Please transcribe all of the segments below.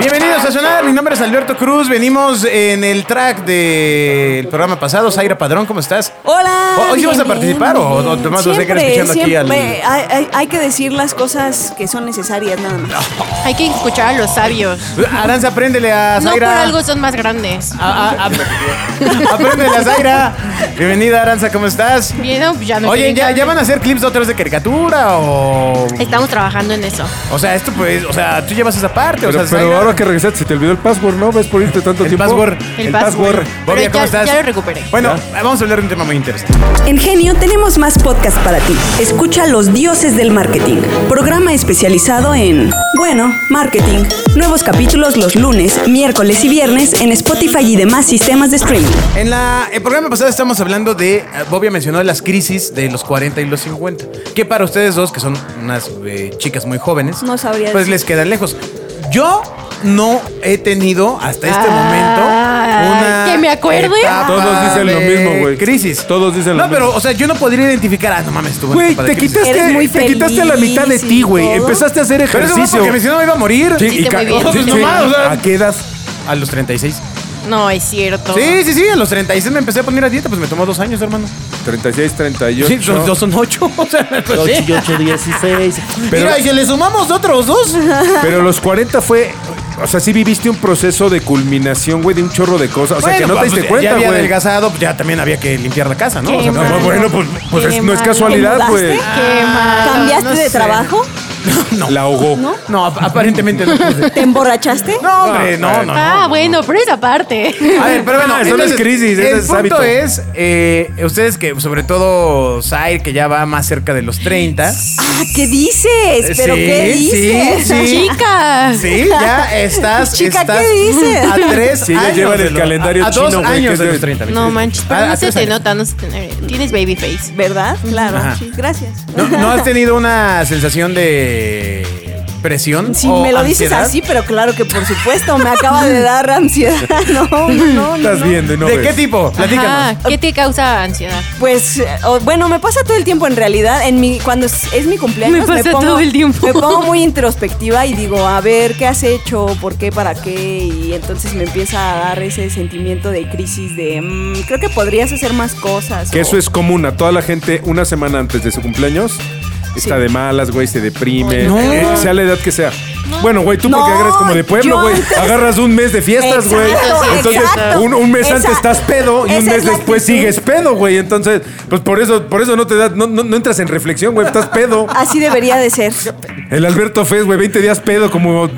Bienvenidos a Sonar, mi nombre es Alberto Cruz, venimos en el track del programa pasado, Zaira Padrón, ¿cómo estás? Hola. ¿Hoy sí bien, vas a bien, participar o- nomás vas a quedar Siempre, escuchando aquí al-. Hay, hay- hay que decir las cosas que son necesarias nada más. Hay que escuchar a los sabios. Aranza, apréndele a No por Zaira. algo son más grandes. A- a- a- apréndele a Zaira. Bienvenida, Aranza, ¿cómo estás? Bien, no, pues ya me Oye, ¿ya, en ¿ya van a hacer clips otra vez de caricatura o...? Estamos trabajando en eso. O sea, esto pues, o sea, tú llevas esa parte, o sea, pero Zaira- ahora que regresaste, se te olvidó el password, ¿no? ¿Ves por irte tanto El tiempo? password. El El password. password. ¿cómo ya- estás? ya lo recuperé. Bueno, vamos a hablar de un tema muy interesante. En Genio tenemos más podcast para ti. Escucha Los Dioses del Marketing, programa especializado en, bueno, marketing. Nuevos capítulos los lunes, miércoles y viernes en Spotify y demás sistemas de streaming. En la, el programa pasado estamos hablando de, eh, Bobia mencionó las crisis de los 40 y los 50, que para ustedes dos, que son unas eh, chicas muy jóvenes, No sabría pues decir. les quedan lejos. Yo no he tenido hasta este Ay, momento una que me acuerde. etapa Todos dicen lo de mismo, güey. Crisis. Todos dicen lo No, pero, mismo. o sea, yo no podría identificar, ah, no mames, estuvo en Güey, te quitaste, Eres muy te quitaste a la mitad de ti, güey. todo. Empezaste a hacer Pero eso fue ejercicio. porque me si no me iba a morir. Sí, Hiciste ca- muy bien. sí, Pues sí. nomás, o sea- ¿A qué edad? A los 36. No, es cierto. Sí, sí, sí, a los 36 me empecé a poner a dieta, pues me tomó dos años, hermano. 36, 38. Sí, dos, dos son ocho. O sea, pues, 8 sí. y 8, 16. Pero- Mira, y si le sumamos otros dos. Pero los 40 fue. O sea, sí viviste un proceso de culminación, güey, de un chorro de cosas. O sea, que no te pues, diste ya cuenta, había güey. adelgazado, pues ya también había que limpiar la casa, ¿no? O sea, no. Bueno, pues, pues es- no es casualidad, ¿Te güey. mal. ¿Cambiaste no de sé. trabajo? La ahogó. No, ap- aparentemente no. ¿Te emborrachaste? No, hombre, no, no. Ah, no. bueno, pero esa parte. A ver, pero bueno, Ah, eso no es entonces, crisis, el es punto hábito. es, eh, ustedes que, sobre todo Zair, que ya va más cerca de los 30. Ah, ¿qué dices? ¿Pero Sí, qué sí, dices? sí. Chicas. Sí, ya estás, Chica, estás ¿qué dices? a tres Sí, ellos años llevan de el lo- calendario a, a dos chino, güey, años que de es los de- 30. No manches, pero A- no se tres te años. nota, no se te Tienes baby face. ¿Verdad? Claro. Ajá. Sí, gracias. ¿No, no has tenido una sensación de presión? Si o me lo dices así, pero claro que por supuesto me acaba de dar ansiedad. No, no, no. Estás no. viendo y no ¿De ves. qué tipo? Platícanos. Ajá, ¿Qué te causa ansiedad? Pues, eh, bueno, me pasa todo el tiempo en realidad. En mi, cuando es, es mi cumpleaños, Me pasa pongo, todo el tiempo. Me pongo muy introspectiva y digo, a ver, ¿qué has hecho? ¿Por qué? ¿Para qué? Y entonces me empieza a dar ese sentimiento de crisis de, mm, creo que podrías hacer más cosas. Que o- eso es común a toda la gente una semana antes de su cumpleaños. Está de malas, güey, se deprime. No. eh, sea la edad que sea. Bueno, güey, tú No, porque agarras como de pueblo, güey. Agarras un mes de fiestas, güey. Entonces, un, un mes Esa- antes estás pedo y un mes después actitud. sigues pedo, güey. Entonces, pues por eso, por eso no te da, no, no- no entras en reflexión, güey. Estás pedo. Así debería de ser. El Alberto Fez, güey, 20 días pedo, como.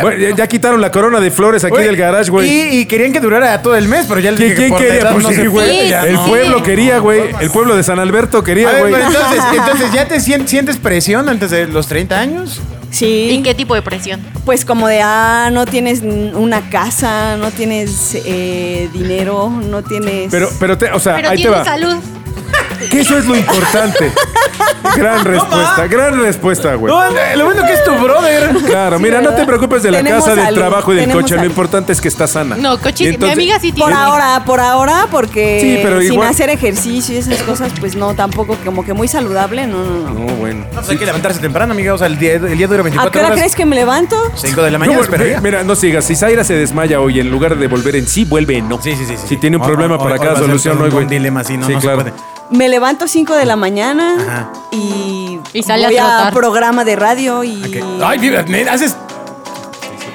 Bueno, ya, ya quitaron la corona de flores aquí del garage, güey. Y, y querían que durara todo el mes, pero ya les ¿Quién, dije quién quería? Pues no sí, güey. El no. pueblo quería, güey. El pueblo de San Alberto quería, güey. entonces, entonces, ¿ya te sien- sientes presión antes de los 30 años? Sí. ¿Y qué tipo de presión? Pues como de, ah, no tienes una casa, no tienes eh, dinero, no tienes... Pero, pero, te, o sea, Pero ahí te tienes va. salud. Que eso es lo importante. gran respuesta, gran respuesta, güey. No, lo bueno que es tu brother. Claro, mira, no te preocupes de la Tenemos casa, del salud, trabajo y del tenemos coche. Lo salud. importante es que está sana. No, coche, Y entonces- mi amiga sí Por tiene. ahora, por ahora, porque Sí, pero sin igual- hacer ejercicio y esas cosas, pues no, tampoco como que muy saludable, no, no, no. No, bueno. No, pues hay que levantarse temprano, amiga. O sea, el día, el día dura ¿A 24 qué hora horas. crees que me levanto? 5 de la No, mañana, bueno, esperaría. mira, no sigas. Si Zaira se desmaya hoy, en lugar de volver en sí, vuelve en no. Sí, sí, sí, sí. Si tiene un O- problema o- para o cada va a ser solución, todo no, un güey. dilema no, Sí, no se claro. puede. Me levanto 5 de la mañana Ajá. y, Y sale a voy a, trotar. programa de radio y ¿Qué? Ay, mira, haces.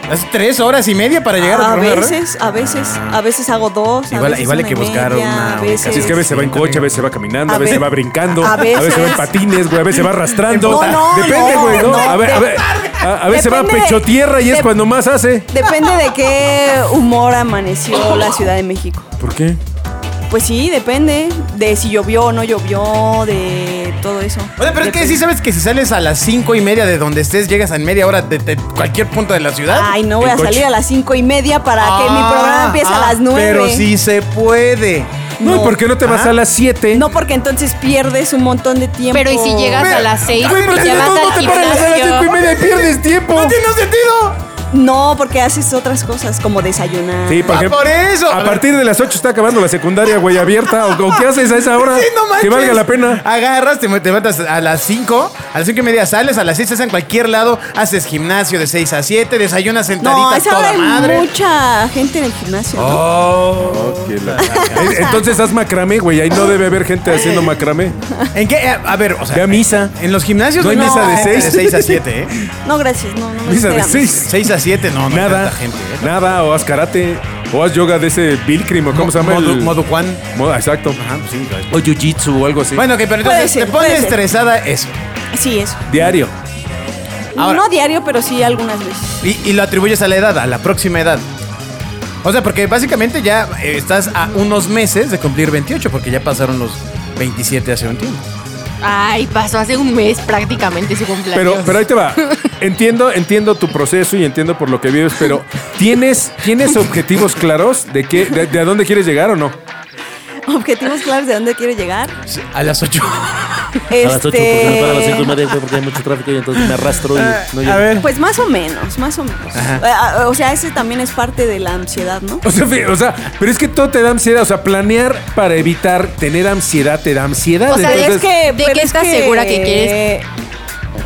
Haces tres horas y media para llegar a de radio. veces, a veces, a veces hago dos, a Igual- veces igual hay que buscar media, una a veces, Así es que a veces se va en coche, a veces se va caminando, a, A veces ve- va brincando, a a veces, va en veces- patines, güey, a veces va arrastrando. No, no, Depende, güey, ¿no? no, a ver, a ver, a, a veces va a pecho tierra y es de- cuando más hace. Depende de qué humor amaneció la Ciudad de México. ¿Por qué? Pues sí, depende de si llovió o no llovió, de todo eso. Oye, pero es que sí sabes que si sales a las cinco y media de donde estés, llegas en media hora de, de cualquier punto de la ciudad. Ay, no voy a coche. salir a las cinco y media para que mi Ah, programa empiece ah, a las nueve. Pero sí se puede. No, ¿y por qué no te vas Ah. a las 7? No, porque entonces pierdes un montón de tiempo. Pero y si llegas a las seis, Güey, pero si ya no, vas no te paras a las 5 y media y pierdes tiempo. ¡No tiene sentido! No, porque haces otras cosas, como desayunar. Sí, por Ah, ejemplo. por eso. A partir de las 8 está acabando la secundaria, güey, abierta. ¿O, o qué haces a esa hora? Sí, no manches. que valga la pena. Agarras, te, te metas a las 5, a las 5 y media sales, a las 6 estás en cualquier lado, haces gimnasio de 6 a 7, desayunas sentadita No, a esa hora toda hay madre. mucha gente en el gimnasio. ¿no? Oh. Que la- Eh, Entonces haz macramé, güey. Ahí no debe haber gente haciendo macramé. ¿En qué? A ver, o sea. Ve a misa. En los gimnasios No hay hay misa de gente seis. de 6 a 7, ¿eh? No, gracias, no, no. no Misa de esperamos. 6. 6 a 7, no, no hay Nada. tanta gente, ¿eh? Nada. O haz karate. O haz yoga de ese Pilgrim. ¿o ¿Cómo se llama? Modo, el- modo Juan. Modo- exacto. Ajá, pues sí. claro. O jiu-jitsu o algo así. Bueno, ok, pero Puede entonces ser, te pone ser. estresada eso. Sí, eso. Diario. Ahora- No diario, pero sí algunas veces. Y, y lo atribuyes a la edad, a la próxima edad. O sea, porque básicamente ya eh, estás a unos meses de cumplir 28, porque ya pasaron los 27 hace un tiempo. Ay, pasó hace un mes prácticamente su cumpleaños. Pero, pero ahí te va. Entiendo, entiendo tu proceso y entiendo por lo que vives, pero ¿tienes, ¿tienes objetivos claros de, qué, de, de a dónde quieres llegar o no? Objetivos claros de dónde quiere llegar. A las 8. Este, A las 8 porque me para a las 5 y media porque hay mucho tráfico y entonces me arrastro y no llego. a ver. Pues más o menos, más o menos. Ajá. Eh, ah, O sea, ese también es parte de la ansiedad, ¿no? O sea, o sea, pero es que todo te da ansiedad. O sea, planear para evitar tener ansiedad te da ansiedad. O sea, Entonces, es que, ¿de es estás que- segura que quieres?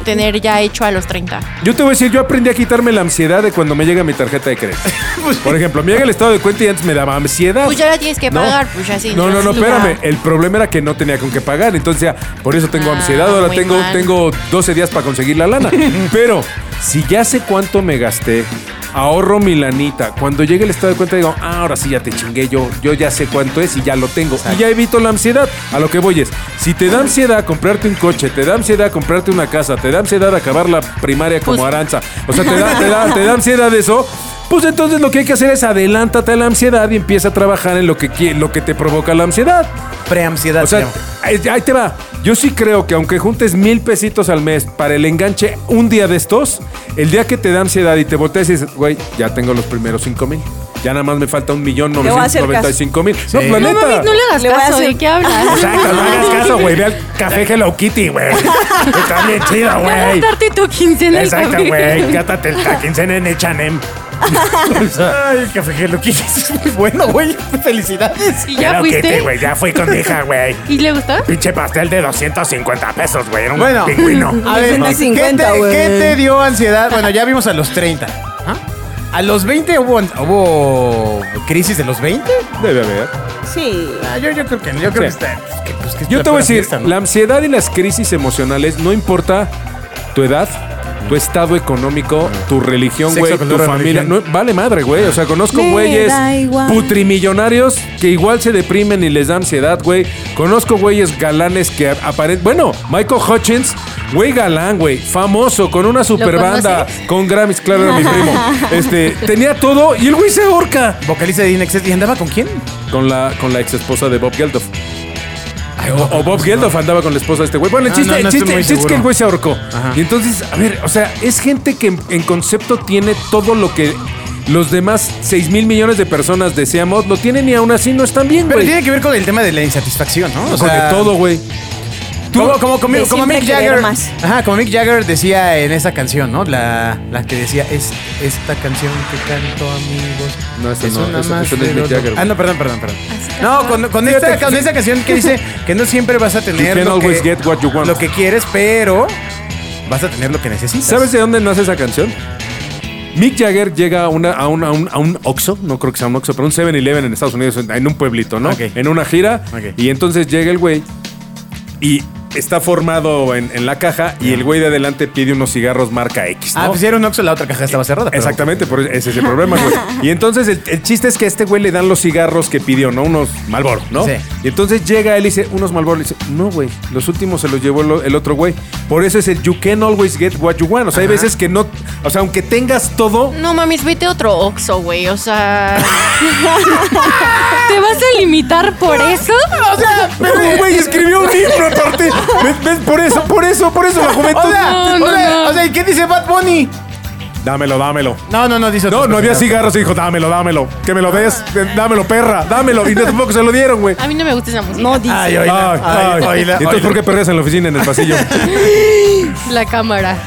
Tener ya hecho a los 30. Yo te voy a decir, yo aprendí a quitarme la ansiedad de cuando me llega mi tarjeta de crédito. Por ejemplo, me llega el estado de cuenta y antes me daba ansiedad. Pues ya la tienes que No. pagar, pues ya sí. No, no, no, espérame. El problema era que no tenía con qué pagar. Entonces ya, por eso tengo Ah, ansiedad. Ahora tengo, mal. tengo 12 días para conseguir la lana. Pero si ya sé cuánto me gasté, ahorro mi lanita. Cuando llegue el estado de cuenta digo, ah, ahora sí ya te chingué. Yo, yo ya sé cuánto es y ya lo tengo. Y ya evito la ansiedad. A lo que voy es, si te da ansiedad comprarte un coche, te da ansiedad comprarte una casa, te da ansiedad acabar la primaria como Pues- Aranza. O sea, te da, te da, te da ansiedad eso. Pues entonces lo que hay que hacer es adelántate a la ansiedad y empieza a trabajar en lo que, lo que te provoca la ansiedad. Preansiedad. O se sea, ahí te va. Yo sí creo que aunque juntes mil pesitos al mes para el enganche un día de estos, el día que te da ansiedad y te volteas y dices, güey, ya tengo los primeros cinco mil. Ya nada más me falta un millón noventa y cinco mil. No, Sí. la No no le hagas Le caso, ¿de qué hablas? Exacto, no hagas caso, güey. Ve al café Hello Kitty, güey. Está bien chido, güey. gastarte tu quincena en Exacto, güey. Cátate la quincena en H&M. Ay, café Hello Kitty es muy bueno, güey. Felicidades. ¿Y ya fuiste? güey. Ya fui con mi hija, güey. ¿Y le gustó? Pinche pastel de 250 pesos, güey. Era un Bueno, pingüino. a ver, ¿qué 150, te, güey. qué te dio ansiedad? Bueno, ya vimos a los 30. ¿A los 20 hubo, hubo crisis de los 20? Debe haber. Sí. Ah, yo, yo creo que no. Yo creo Sí. que está. que, pues, que es Yo te voy a decir, fiesta, ¿no? la ansiedad y las crisis emocionales, no importa tu edad, tu estado económico, tu religión, Sexo, güey, tu familia. religión. No, vale madre, güey. O sea, conozco Me güeyes da igual. putrimillonarios que igual se deprimen y les da ansiedad, güey. Conozco güeyes galanes que aparentemente. Bueno, Michael Hutchins, güey galán, güey. Famoso, con una super banda, conoces? con Grammys, claro, era mi primo. Este, tenía todo y el güey se ahorca. Vocalista de Dinexet. ¿Y andaba con quién? Con la, con la ex esposa de Bob Geldof. O, o Bob Geldof andaba con la esposa de este güey. Bueno, el Ah, chiste, no, no el chiste, el chiste es que el güey se ahorcó. Ajá. Y entonces, a ver, o sea, es gente que en, en concepto tiene todo lo que los demás 6 mil millones de personas deseamos, lo tienen y aún así no están bien, Pero güey. tiene que ver con el tema de la insatisfacción, ¿no? O Con de todo, güey. Como, como, como, de como siempre Mick Jagger. más. Ajá, como Mick Jagger decía en esa canción, ¿no? La, la que decía, es esta canción que canto, amigos. No, esa es no, una esa- más es Mick Jagger, Ah, no, perdón, perdón, perdón. Así No, con, con, esta, con esa canción que dice que no siempre vas a tener lo always que, get what you want. lo que quieres, pero vas a tener lo que necesitas. ¿Sabes de dónde nace esa canción? Mick Jagger llega a, una, a, un, a, un, a un Oxxo, no creo que sea un Oxxo, pero un 7-Eleven en Estados Unidos, en- un pueblito, ¿no? En una gira. Y entonces llega el güey y está formado en, en la caja y el güey de adelante pide unos cigarros marca X, ¿no? Ah, pues si era un Oxxo, la otra caja estaba cerrada. pero- Exactamente, por ese es el problema, güey. Y entonces el, el chiste es que a este güey le dan los cigarros que pidió, ¿no? Unos Malboro, ¿no? Sí. Y entonces llega él y dice, unos Malboro. Le dice, no, güey, los últimos se los llevó el, el otro güey. Por eso es el you can always get what you want. O sea, hay veces que no, o sea, aunque tengas todo, No mames, vete a otro Oxxo, güey. O sea. ¿Te vas a limitar por eso? pero güey escribió un libro aparte. ¿Ves? ¿Ves? Por eso, por eso, por eso la juventud. O sea, No, no, o sea, no. o sea, ¿y qué dice Bad Bunny? Dámelo, dámelo. No, no, no, dice No, no había cigarros y dijo, dámelo, dámelo. Que me lo des, dámelo, perra, dámelo. Y no, tampoco se lo dieron, güey. A mí no me gusta esa música. No dice. Ay, oíla, Ay, ay, ay. oíla, ¿Y entonces oíla. por qué perreas en la oficina, en el pasillo? La cámara.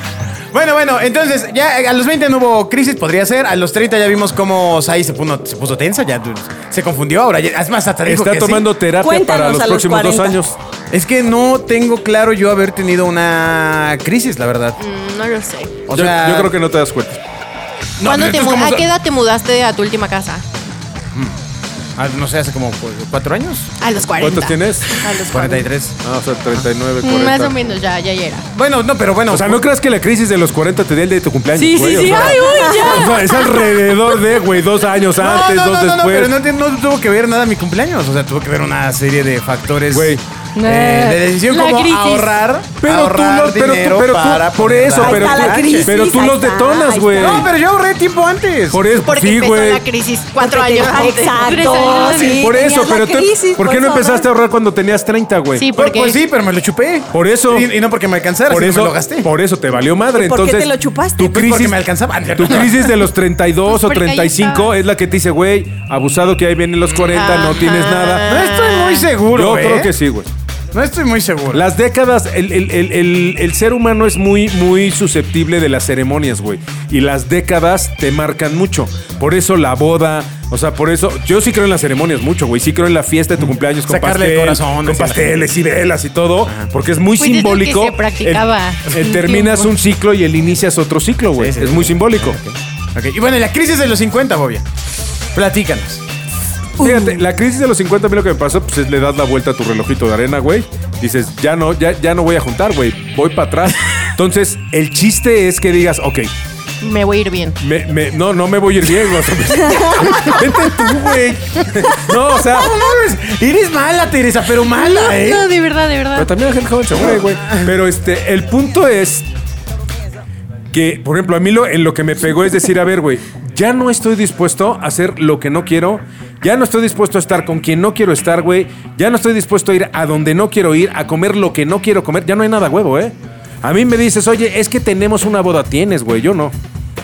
Bueno, bueno, entonces ya eh, a los 20 no hubo crisis, podría ser. A los 30 ya vimos cómo Sai se puso, se puso tensa, ya se confundió. Ahora, ya- es más, hasta dijo Está que sí. tomando terapia Cuéntanos para los próximos dos 40. años. Es que no tengo claro yo haber tenido una crisis, la verdad. Mm, No lo sé. O yo, sea, yo creo que no te das cuenta. no, ¿Cuándo te entonces, mu- ¿cómo ¿A qué edad te mudaste a tu última casa? Ah, no sé, hace como cu- cuatro años. A los 40. ¿Cuántos tienes? A los 43. Ah, o sea, 39, Mm, 40. Más o menos, ya, ya, era. Bueno, no, pero bueno. O sea, no creas que la crisis de los 40 te dé el de tu cumpleaños. Sí, güey, sí, o sí. sea, Ay, uy, ya. o sea, es alrededor de, güey, dos años antes, no, dos no, no, no, después. pero no, tiene- no tuvo que ver nada mi cumpleaños. O sea, tuvo que ver una serie de factores Güey. Eh, de decisión La como crisis. ahorrar, Pero tú ahorrar los, pero, tú- dinero pero tú- para por poner eso, la- pero está la tú, crisis, pero tú ahí los está, detonas, güey. No, pero yo ahorré tiempo antes. Por eso, Porque sí, empezó güey. la crisis cuatro Porque te- años antes. Tres Exacto, años antes. sí. Por eso, tenías la pero tú, crisis, ¿por qué no empezaste a ahorrar. cuando tenías 30, güey? Sí, Pues, porque... pues sí, pero me lo chupé. Por eso. Y, y no porque me alcanzara, Por eso, me lo gasté. por eso te valió madre. ¿Y por qué Entonces, te lo chupaste? Tu Pues crisis, porque me alcanzaba. tu crisis de los 32 o Pues porque ahí 35 está. es la que te dice, güey, abusado que ahí vienen los 40, no tienes nada. No estoy muy seguro, Yo ¿eh? creo que sí, güey. No estoy muy seguro. Las décadas, el, el- el- el- el ser humano es muy, muy susceptible de las ceremonias, güey. Y las décadas te marcan mucho. Por eso la boda, o sea, por eso, yo sí creo en las ceremonias mucho, güey. Sí creo en la fiesta de tu cumpleaños con Sacarle el pastel, corazón, con pasteles y velas y todo, porque es muy Pues que simbólico. se practicaba El- el un terminas un ciclo y el inicias otro ciclo, güey. Sí, sí, es sí. muy simbólico. Ok, Y bueno, y la crisis de los 50, Bobia. Platícanos. Fíjate, la crisis de los 50 a mí lo que me pasó, pues es le das la vuelta a tu relojito de arena, güey. Dices, ya no, ya, ya no voy a juntar, güey. Voy para atrás. Entonces, el chiste es que digas, ok, Me voy a ir bien. me, me- no, no me voy a ir bien, güey. Vete tú, güey. No, o sea, eres mala, Teresa, pero mala, ¿eh? No, de verdad, de verdad. pero también la gente joven se güey. Pero este, el punto es que, por ejemplo, a mí lo, en lo que me pegó es decir, a ver, güey, ya no estoy dispuesto a hacer lo que no quiero, ya no estoy dispuesto a estar con quien no quiero estar, güey, ya no estoy dispuesto a ir a donde no quiero ir, a comer lo que no quiero comer, ya no hay nada huevo, ¿eh? A mí me dices, oye, es que tenemos una boda, tienes, güey, yo no.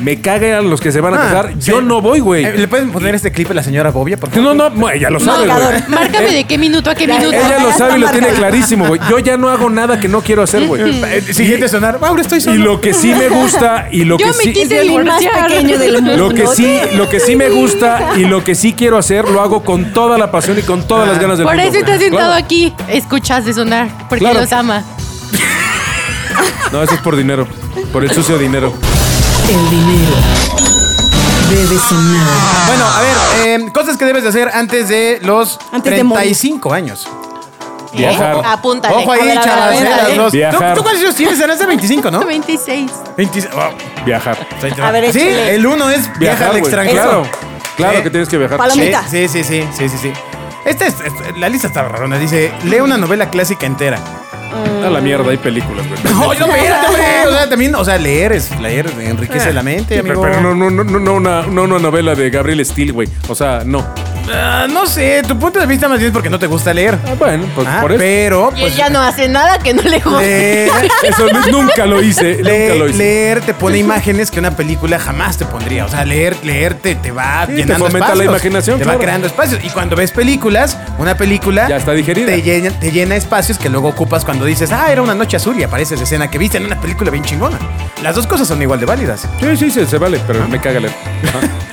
Me cagan los que se van a Ah, casar, sí. yo no voy, güey. Eh, ¿Le pueden poner este clip a la señora Bobia, por favor? No, no, no, ella lo sabe, güey. Márcame de qué minuto a qué minuto. Ella lo sabe y lo tiene clarísimo, güey. Yo ya no hago nada que no quiero hacer, güey. Eh, Siguiente sonar. Ahora estoy Y solo. lo que sí me gusta y lo Yo que me sí quise Es el más pequeño del mundo. lo que sí lo que sí me gusta y lo que sí quiero hacer lo hago con toda la pasión y con todas las ganas del Por mundo. eso güey. estás sentado Claro. aquí. Escuchas de sonar. Porque Claro. los ama. No, eso es por dinero, por el sucio dinero. El dinero debe sonar. Bueno, a ver, eh, cosas que debes de hacer antes de los Antes de 35 años. Viajar. ¿Eh? Apúntale. Ojo ahí, A ver, a ver, chavas, a ver, eh, a las ver. dos. ¿Tú, Viajar. tú cuántos años tienes? Eres de 25, ¿no? 26. 20 oh, Viajar. A ver, sí, échale. el uno es viajar al güey. extranjero. Claro. Claro Eh, que tienes que viajar. Palo- Sí, Palomita. sí, sí, sí, sí, sí, sí. Esta es, es- la lista está rarona. Dice, lee una novela clásica entera. A la mierda, hay películas, güey. No, no, espérate, hombre. O sea, también, o sea, leer es leer, enriquece la mente, Sí, amigo. pero, pero no, no, no, no, no una, no una novela de Gabriel Steele, güey. O sea, no. Ah, no sé, tu punto de vista más bien es porque no te gusta leer. Ah, bueno, pues Ah, por eso. Pero, Y pues, ella no hace nada que no le guste. leer, Eso no- nunca lo hice. nunca le- lo hice. leer te pone imágenes que una película jamás te pondría. O sea, leer, leer te, te va Sí, te llenando fomenta la espacios. imaginación, Te claro. va creando espacios. Y cuando ves películas, una película... Ya está digerida. Te llena, te llena espacios que luego ocupas cuando dices, ah, era una noche azul y aparece esa escena que viste en una película bien chingona. Las dos cosas son igual de válidas. Sí, sí, se, se vale, pero me caga leer. Ajá.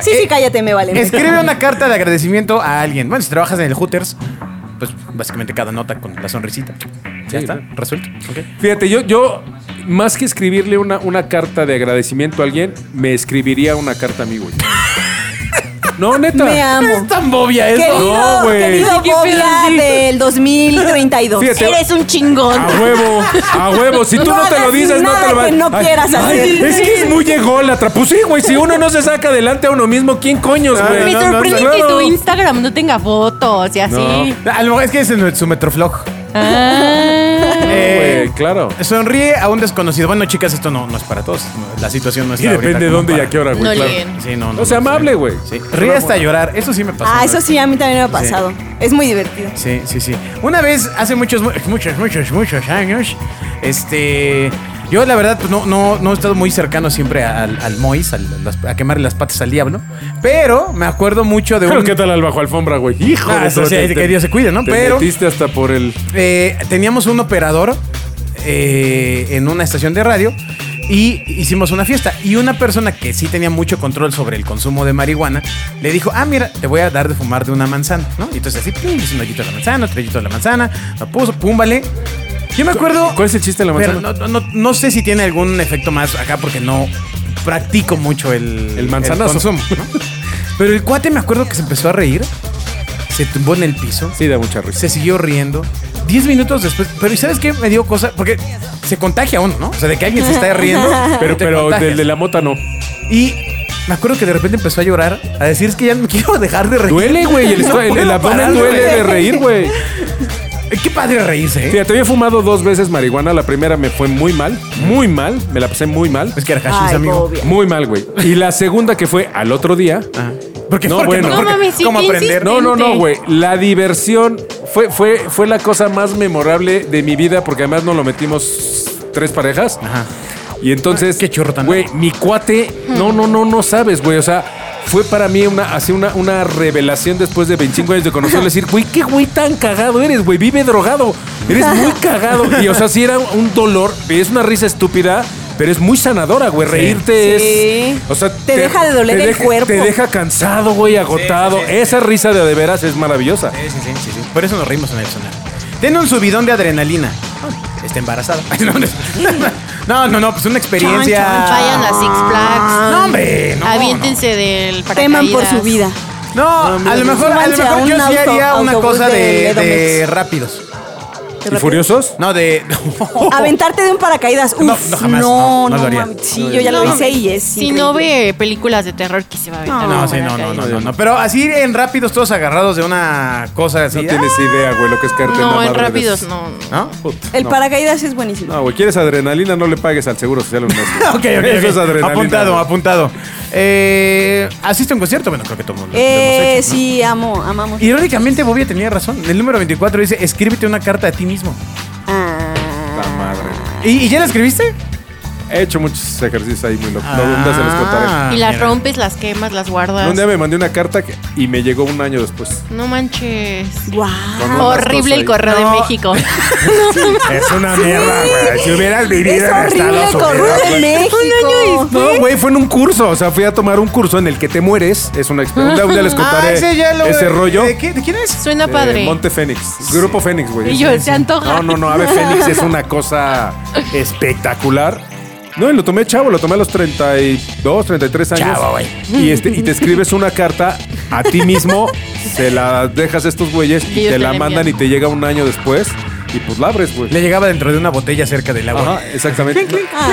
Sí, sí, cállate, me vale. Escribe una carta de agradecimiento a alguien. Bueno, si trabajas en el Hooters, pues básicamente cada nota con la sonrisita. Ya está, resuelto. Fíjate, yo, yo, más que escribirle una, una carta de agradecimiento a alguien, me escribiría una carta a mí, güey. No, neta. Me amo. Es tan bobia eso. Querido, No, güey. querido Bobia del 2032. Fíjate. Eres un chingón. A huevo, a huevo. Si tú no, No te lo dices, no te lo vas no quieras hacer. Es que es muy ególatra. Pues sí, güey. Si uno no se saca adelante a uno mismo, ¿quién coños, Ah, güey? Me no, sorprende no, que tu Instagram no tenga fotos y así. A lo mejor es que es en su metroflog. Ah. Eh, Güey, claro. sonríe a un desconocido. Bueno, chicas, esto no, no es para todos. La situación no es Sí, depende de dónde y a qué hora, güey. No claro. Sí, no, no. No sea no, amable, güey. Sí. Ríe hasta llorar. Eso sí me pasó. Ah, eso sí, a mí también me ha pasado. Es muy divertido. Sí, sí, sí. Una vez, hace muchos, mu- muchos, muchos, muchos años, este. Yo, la verdad, pues no, no, no he estado muy cercano siempre al, al Mois, al- las- a quemarle las patas al diablo. Pero me acuerdo mucho de Pero un. qué tal al bajo alfombra, güey. Hijo Ah, de eso tu- sí, te- que Dios se cuide, ¿no? te Pero- metiste hasta por el. Eh, teníamos un operador eh, en una estación de radio y hicimos una fiesta. Y una persona que sí tenía mucho control sobre el consumo de marihuana le dijo: Ah, mira, te voy a dar de fumar de una manzana, ¿no? Y entonces así, pum, hizo un hoyito de la manzana, otro hoyito de la manzana, lo puso, pum, vale. Yo me acuerdo. ¿Cuál es el chiste de la pero manzana? no, no- no sé si tiene algún efecto más acá porque no practico mucho el, El manzanazo. consumo, ¿no? Pero el cuate me acuerdo que se empezó a reír, se tumbó en el piso, Sí, da mucha risa. se siguió riendo. Diez minutos después, pero ¿y sabes qué? Me dio cosa, porque se contagia uno, ¿no? O sea, de que alguien se está riendo, Pero, pero del de la mota no. Y me acuerdo que de repente empezó a llorar, a decir, es que ya no quiero dejar de reír. Duele, güey. El, No el- el puedo abdomen parar duele de reír, güey. Qué padre reírse, ¿eh? Fíjate, había fumado dos veces marihuana. La primera me fue muy mal. Muy mal. Me la pasé muy mal. Es que era hashish, Ay, amigo. Bobia. Muy mal, güey. Y la segunda que fue al otro día. Ajá. Porque, No, bueno. No porque- mames, sí, ¿Cómo qué aprender? No, no, no, güey. La diversión fue, fue, fue la cosa más memorable de mi vida porque además nos lo metimos tres parejas. Ajá. Y entonces, qué churro tan güey, mi cuate, no, no, no, no sabes, güey. O sea, fue para mí una, así una, una revelación después de 25 años de conocerlo. Decir, güey, qué güey tan cagado eres, güey. Vive drogado. Eres muy cagado. Y o sea, sí era un dolor. Es una risa estúpida. Pero es muy sanadora, güey. Reírte Sí. es. O sea, Te deja de doler el deja- cuerpo. Te deja cansado, güey, agotado. sí, sí. Esa risa de de veras es maravillosa. Sí, sí, sí, sí, sí. Por eso nos reímos en el sonar. Tiene un subidón de adrenalina. Está embarazada. No, no, no, pues una experiencia. Vayan a Six Flags. No, hombre, no. Aviéntense del paracaídas. Teman por su vida. No, a lo mejor, a lo mejor yo sí haría una cosa de, de de rápidos. ¿Y furiosos? No, de. Aventarte de un paracaídas. Uf, No, no, no, jamás, no, no lo haría. mames. Sí, yo ya lo No, hice y es. Si no increíble. ve películas de terror, que se va a aventar. No, sí, no, no, no, no, no. Pero así en rápidos, todos agarrados de una cosa así. No tienes idea, güey, lo que es caerte No, en madre rápidos no. ¿No? El no. paracaídas es buenísimo. No, güey, ¿quieres adrenalina? No le pagues al seguro social un mes. güey. Ok, ok, Eso ok. es adrenalina. Apuntado, güey. apuntado. Eh, ¿Asiste a un concierto? Bueno, creo que todo el mundo lo Eh, hemos hecho, ¿no? sí, amo, amamos. Irónicamente, Bobia tenía razón. El número 24 dice, escríbete una carta a ti mismo. Ah. La madre. ¿Y, y ya la escribiste? He hecho muchos ejercicios ahí muy locos. un día se los contaré. Ah, Y las mira. rompes, las quemas, las guardas. Un día me mandé una carta que- y me llegó un año después. No manches. Guau. Con unas Horrible el correo No. de México. Es una mierda, güey. Si hubieras vivido Es en horrible Estados correo Unidos. de México. No, güey, fue en un curso. O sea, fui a tomar un curso en el que te mueres. Es una experiencia. Un día les Ah, contaré ese ya lo. ese rollo. ¿De, qué- de quién es? Suena padre. Monte Fénix. Grupo Fénix, güey. Y yo, se antoja. No, no, no. Ave Fénix es una cosa espectacular. No, y lo tomé chavo, lo tomé a los 32, 33 años. Chavo, güey. Y, este, y te escribes una carta a ti mismo, se la dejas a estos güeyes Y y te la mandan y te llega un año después y pues la abres, güey. Le llegaba dentro de una botella cerca del agua. Ajá, exactamente. Ah.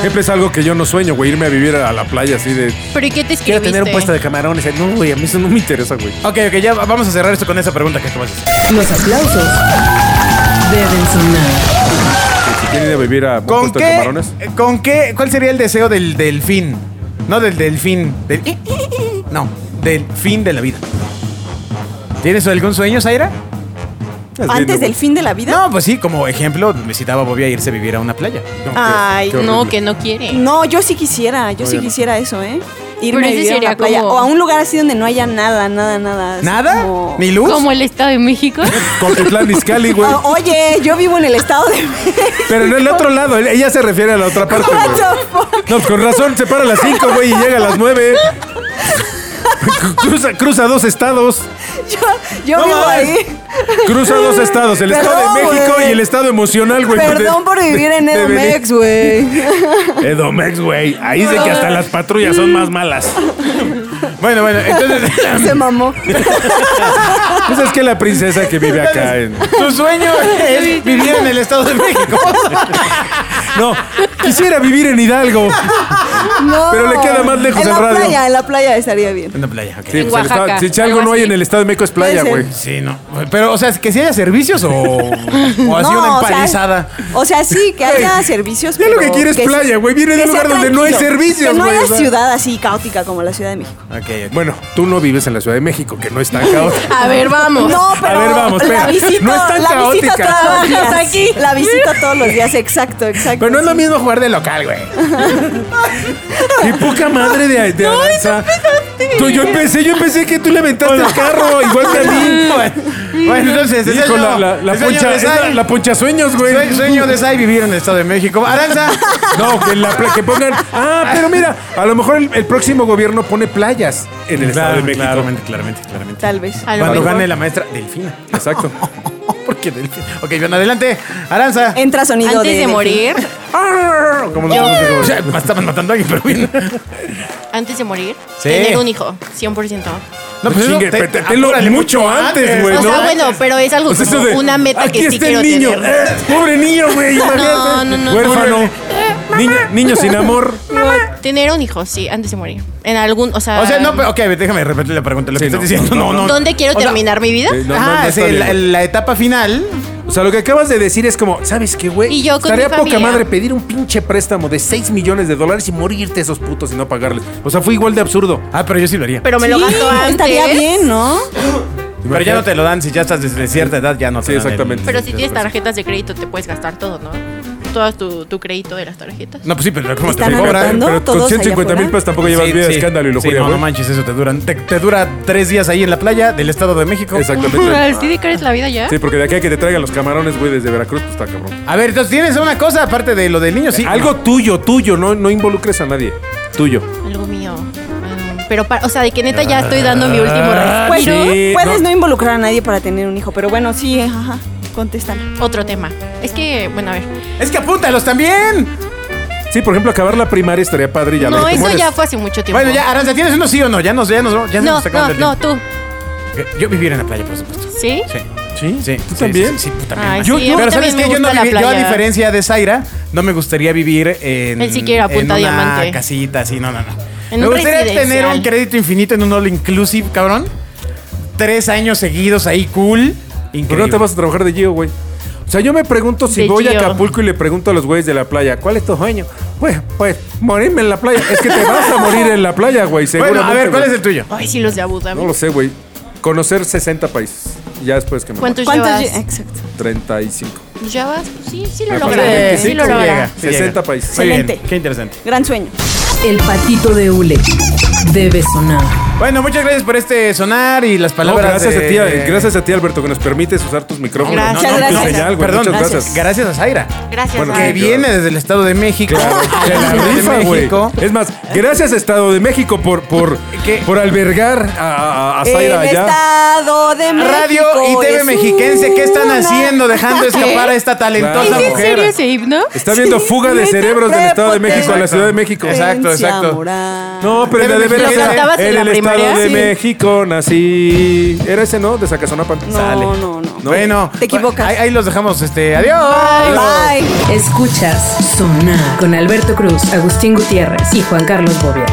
Siempre es algo que yo no sueño, güey, irme a vivir a la playa así de... ¿Pero y qué te escribiste? Quiero tener un puesto de camarones. No, güey, a mí eso no me interesa, güey. Ok, ok, ya vamos a cerrar esto con esa pregunta que acabas de hacer. Los aplausos deben sonar. Quieren ir a vivir a un ¿Con puesto de qué, camarones. ¿Con qué? ¿Cuál sería el deseo del delfín? No del delfín. Del, no, del fin de la vida. ¿Tienes algún sueño, Zaira? Es Antes lindo, del güey. fin de la vida. No, pues sí, como ejemplo, necesitaba Bobby a irse a vivir a una playa. No, qué- Ay, qué No, que no quiere. No, yo sí quisiera, yo sí yo no. quisiera eso, ¿eh? Pero Irme a vivir a una playa. como- O a un lugar así donde no haya nada, nada, nada. ¿Nada? como- ¿Ni luz? Como el Estado de México. Coquitlán, Izcalli, güey. Oye, yo vivo en el estado de Pero en el otro lado, ella se refiere a la otra parte, güey. No, con razón, se para a las 5, güey, y llega a las 9. Cruza, cruza dos estados. Yo, yo No vivo ahí. Cruza dos estados, el estado de México y el estado emocional, güey. Perdón por vivir en Edomex, güey. Edomex, güey. Ahí dice que hasta las patrullas son más malas. Bueno, bueno, entonces. Se mamó. Pues es que la princesa que vive acá en. tu sueño es vivir en el Estado de México. No, quisiera vivir en Hidalgo. No. Pero le queda más lejos en el la radio. playa, en la playa estaría bien. En la playa, ok. Sí, En pues el estado- Oaxaca, si algo algo no hay así. en el estado de México es playa, Puede güey. ser. Sí, no. Pero, o sea, que si haya servicios o, o así una o sea, empalizada. O sea, sí, que haya servicios. Ya lo pero que quiere es se- playa, güey. Viene de que un sea lugar donde no hay tranquilo, servicios, Que no güey, haya o sea. ciudad así caótica como la Ciudad de México. Ok, ok. Bueno, tú no vives en la Ciudad de México, que no es tan caótico. A ver, vamos. No, pero ver, vamos, la espera. visito, No es tan la visito caótica. todos los días. Trabajas aquí. La visito todos los días, exacto, exacto. Pero no es lo mismo jugar de local, güey. Qué poca madre de, de Aranza. Tú, yo empecé, yo empecé que tú le aventaste el carro, igual que a mí. Bueno, entonces, el Hijo, sueño- la, la, la el sueño poncha, de es la, poncha sueños, güey. Sue- Sueño de Sai vivir en el Estado de México. Aranza, No, que, en la pla- que pongan. Ah, pero mira, a lo mejor el, el próximo gobierno pone playas en el Estado de México. Claramente, claramente, claramente. Tal vez. A lo Cuando mejor. gane la maestra Delfina. Exacto. ¿Por qué Delfina? Ok, bien, adelante. Aranza. Entra sonido Antes de morir, Como no, o sea, estaban matando a alguien, pero bien. antes de morir, Sí. tener un hijo, 100%. No, pues Chingue, te- te- mucho antes, güey, O ¿no? sea, bueno, pero es algo como de, una meta aquí que sí quiero niño. tener. Eh, pobre niño, güey. No, no, no, Huérfano. Niño, niño sin amor. Tener un hijo, sí, antes de morir. En algún, o sea... O sea, no, pero, ok, déjame repetir la pregunta. Lo Sí, que estás no, diciendo, no, no. ¿Dónde quiero O sea, terminar mi vida? Sí, no, no, ah, no sí, la etapa final. O sea, lo que acabas de decir es como, ¿sabes qué, güey? Y yo con Estaría mi poca familia. madre pedir un pinche préstamo de 6 millones de dólares y morirte esos putos y no pagarles. O sea, fue igual de absurdo. Ah, pero yo sí lo haría. Pero me lo gasto antes. Estaría bien, ¿no? Pero ya no te lo dan si ya estás desde cierta edad, ya no te Sí, dan el- exactamente. Pero si tienes tarjetas de crédito, te puedes gastar todo, ¿no? Todo tu, tu crédito de las tarjetas. No, pues sí, pero ¿cómo te ¿Están cobran? anotando? Pero todos con allá 150 mil afuera? pesos tampoco llevas Sí, vida de sí. escándalo y Sí, locura, no, güey. no manches, eso te duran. Te, te dura tres días ahí en la playa del Estado de México. Exactamente. ¿Al CD es la vida ya? Sí, porque de aquí a que te traigan los camarones, güey, desde Veracruz, pues está cabrón. A ver, entonces tienes una cosa aparte de lo del niño, sí. Algo tuyo, tuyo, no, no involucres a nadie. Tuyo. Algo mío. Pero, pa- o sea, de que neta ya estoy dando mi último Bueno, respiro. Sí, puedes no. no. involucrar a nadie para tener un hijo, pero bueno, sí, ajá. Contestan. Otro tema. Es que, bueno, a ver. Es que apúntalos también. Sí, por ejemplo, acabar la primaria estaría padre y ya no, eso mueres. ya fue hace mucho tiempo. Bueno, ya, Aranza, ¿tienes uno sí o no? Ya nos, ya nos, ya No, nos no, no, tú. Yo vivir en la playa, por supuesto. ¿Sí? Sí. ¿Sí? Sí, ¿Tú sí, también? Sí, sí, Ay, sí, a mí pero también sabes que yo, no vivi- yo a diferencia de Zaira, no me gustaría vivir en, Él sí quiere en una diamante. casita así, no, no, no. En me gustaría tener un crédito infinito en un all inclusive, cabrón. Tres años seguidos ahí, cool. ¿Por Increíble. qué no te vas a trabajar de Gio, güey? O sea, yo me pregunto si De voy a. Acapulco y le pregunto a los güeyes de la playa, ¿cuál es tu sueño? Pues, pues, morirme en la playa. Es que te vas a morir en la playa, güey, seguro. Bueno, a ver, ¿cuál es el tuyo? Ay, sí, los de Abu Dhabi. No lo sé, güey. Conocer 60 países. Ya después que me ¿Cuántos ¿Cuántos? llevas? lle- Exacto. 35. ¿Llevas? Pues sí, sí lo que Sí, sí, lo llega. 60 países. Excelente. qué interesante. Gran sueño. El patito de hule debe sonar. Bueno, muchas gracias por este sonar y las No, palabras. gracias de- a ti, gracias a ti, Alberto, que nos permites usar tus micrófonos. Gracias, No, no, gracias. señal, güey. Perdón, Muchas gracias. gracias. Gracias a Zaira. Gracias, Bueno, Que viene desde el Estado de México. De rifa, güey. México. Es más, gracias Estado de México por, por, por albergar a, a, Zaira El allá. Estado de México. Radio y TV es Mexiquense, ¿qué están una- haciendo dejando escapar a esta talentosa. ¿Es en mujer? serio ese himno? Está viendo fuga de cerebros del Estado de. México a la Ciudad de México. Exacto, exacto. No, pero de, de veras Mexiquense. era- ¿Lo cantabas en en la el Estado de Sí. México nací. Era ese, ¿no? De Zacazonapan. No, Sale. no, no. Bueno, Te equivocas. Ahí, ahí los dejamos. Este, adiós. Bye. Escuchas Sonar con Alberto Cruz, Agustín Gutiérrez y Juan Carlos Bobia.